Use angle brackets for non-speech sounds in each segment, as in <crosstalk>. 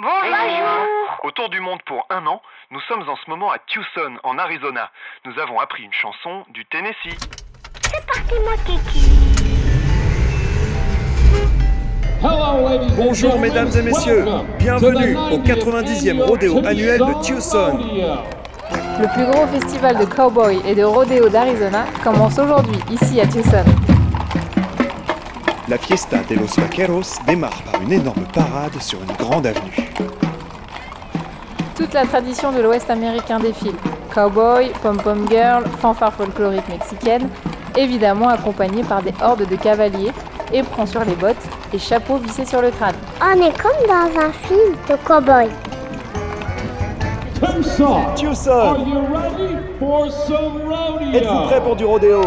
Bonjour. Autour du monde pour un an, nous sommes en ce moment à Tucson, en Arizona. Nous avons appris une chanson du Tennessee. C'est parti, moi, Kiki. Bonjour mesdames et messieurs, bienvenue au 90e rodéo annuel de Tucson. Le plus gros festival de cowboy et de rodéo d'Arizona commence aujourd'hui ici à Tucson. La fiesta de los vaqueros démarre par une énorme parade sur une grande avenue. Toute la tradition de l'Ouest américain défile. Cowboy, pom-pom girl, fanfare folklorique mexicaine, évidemment accompagnée par des hordes de cavaliers, éperons sur les bottes et chapeaux vissés sur le crâne. On est comme dans un film de cowboy. Tucson, êtes-vous prêts pour du rodéo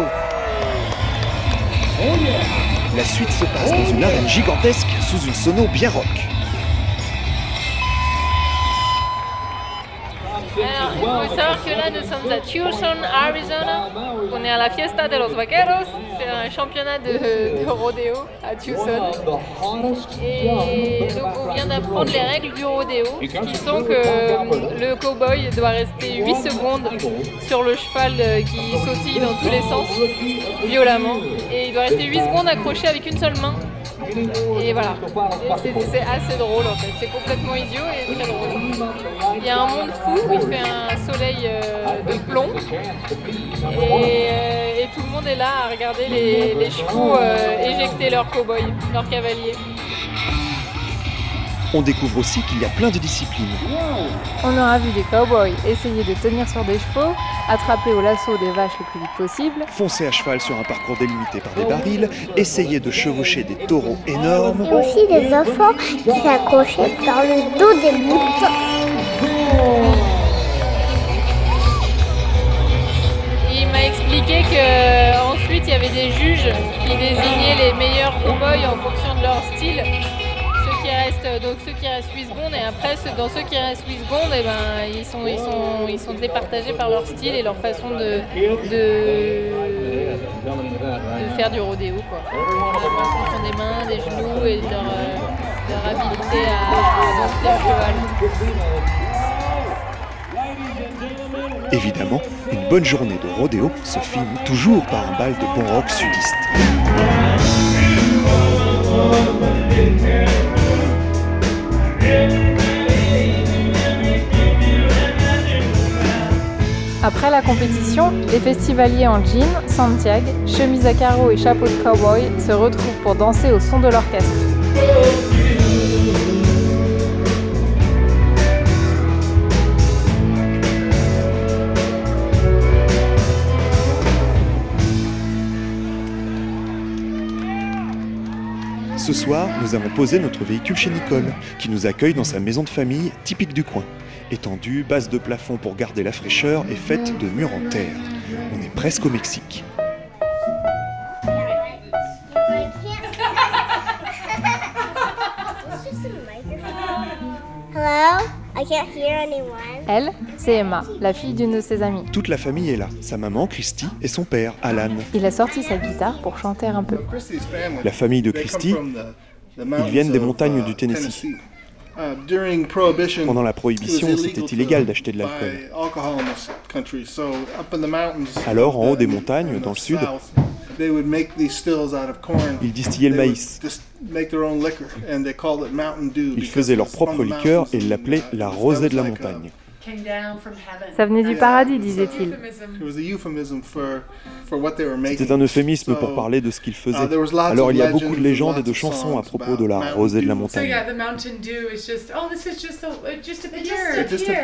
La suite se passe dans une arène gigantesque sous une sono bien rock. Alors, il faut savoir que là, nous sommes à Tucson, Arizona. On est à la Fiesta de los Vaqueros. C'est un championnat de, de rodéo à Tucson. Et donc, on vient d'apprendre les règles du rodéo, qui sont que euh, le cowboy doit rester 8 secondes sur le cheval euh, qui sautille dans tous les sens, violemment. Et il doit rester 8 secondes accroché avec une seule main. Et voilà, c'est assez drôle en fait, c'est complètement idiot et très drôle. Il y a un monde fou il fait un soleil euh, de plomb et, euh, et tout le monde est là à regarder les, les chevaux euh, éjecter leurs cow-boys, leurs cavaliers. On découvre aussi qu'il y a plein de disciplines. On aura vu des cow-boys essayer de tenir sur des chevaux, attraper au lasso des vaches le plus vite possible, Foncer à cheval sur un parcours délimité par des barils, essayer de chevaucher des taureaux énormes, Il y a aussi des enfants qui s'accrochaient par le dos des moutons. Il m'a expliqué que ensuite il y avait des juges qui désignaient les meilleurs cow-boys en fonction de leur style. Restent, donc ceux qui restent 8 secondes et après ceux- dans ceux qui restent 8 secondes, eh ben, ils, sont, ils, sont, ils sont départagés par leur style et leur façon de, de, faire du rodéo. Quoi. Des mains, des genoux et de leur, euh. Évidemment, une bonne journée de rodéo se finit toujours par un bal de bon rock sudiste. Après la compétition, les festivaliers en jean, Santiago, chemise à carreaux et chapeau de cowboy se retrouvent pour danser au son de l'orchestre. Ce soir, nous avons posé notre véhicule chez Nicole, qui nous accueille dans sa maison de famille typique du coin. Étendue, base de plafond pour garder la fraîcheur et faite de murs en terre. On est presque au Mexique. Hello? I can't hear anyone. Elle, c'est Emma, la fille d'une de ses amies. Toute la famille est là, sa maman Christy et son père Alan. Il a sorti sa guitare pour chanter un peu. La famille de Christy, ils viennent des montagnes du Tennessee. Pendant la prohibition, c'était illégal d'acheter de l'alcool. Alors, en haut des montagnes, dans le sud, ils distillaient le maïs. Ils faisaient leur propre liqueur et l'appelaient la rosée de la montagne. Ça venait du paradis, disait-il. C'était un euphémisme pour parler de ce qu'ils faisaient. Alors il y a beaucoup de légendes et de chansons à propos de la rosée de la montagne. oh.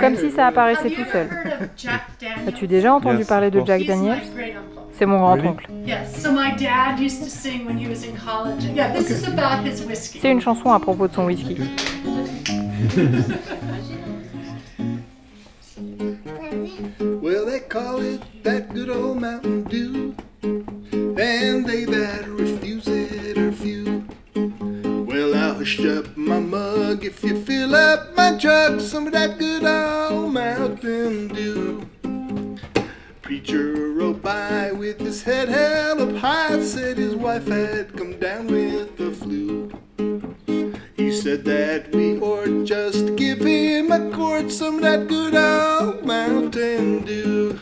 Comme si ça apparaissait tout seul. ever heard of Jack Daniels? As-tu déjà entendu parler de Jack Daniels? uncle. C'est mon grand-oncle. Yes. So my dad used to sing when he was in college. And yeah, this is about his whiskey. C'est une chanson à propos de son whisky. <laughs> Well, they call it that good old Mountain Dew, and they that refuse it are few. Well, I'll hush up my mug if you fill up my jug some of that good old Mountain Dew. Preacher rode by with his head held up high, said his wife had He said that we ought just give him a quart some that good old Mountain Dew.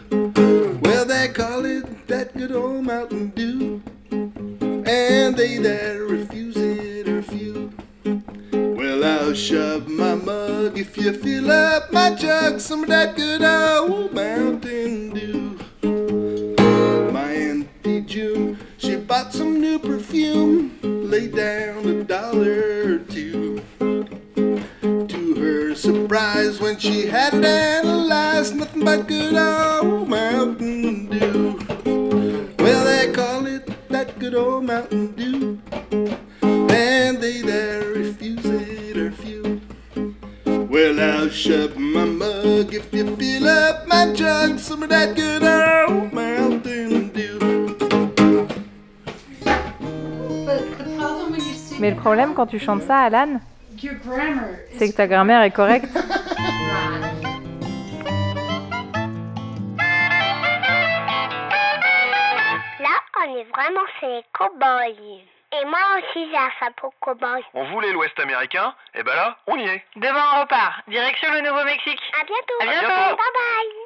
Well, they call it that good old Mountain Dew, and they that refuse it are few. Well, I'll shove my mug if you fill up my jug some of that good old Mountain had it analyzed, nothing but good old Mountain Dew. Well, they call it that good old Mountain Dew, and they that refuse it are few. Well, I'll shove my mug if you fill up my jug some of that good old Mountain Dew. But the problem when you sing Mais le problème quand tu chantes ça, Alan, your grammar is c'est que ta grammaire est correcte. <laughs> on est vraiment chez les cow-boys. Et moi aussi, j'ai un chapeau cow-boy. On voulait l'Ouest américain, et ben là, on y est. Demain on repart, direction le Nouveau-Mexique. À bientôt. À bientôt. bientôt. Bye bye.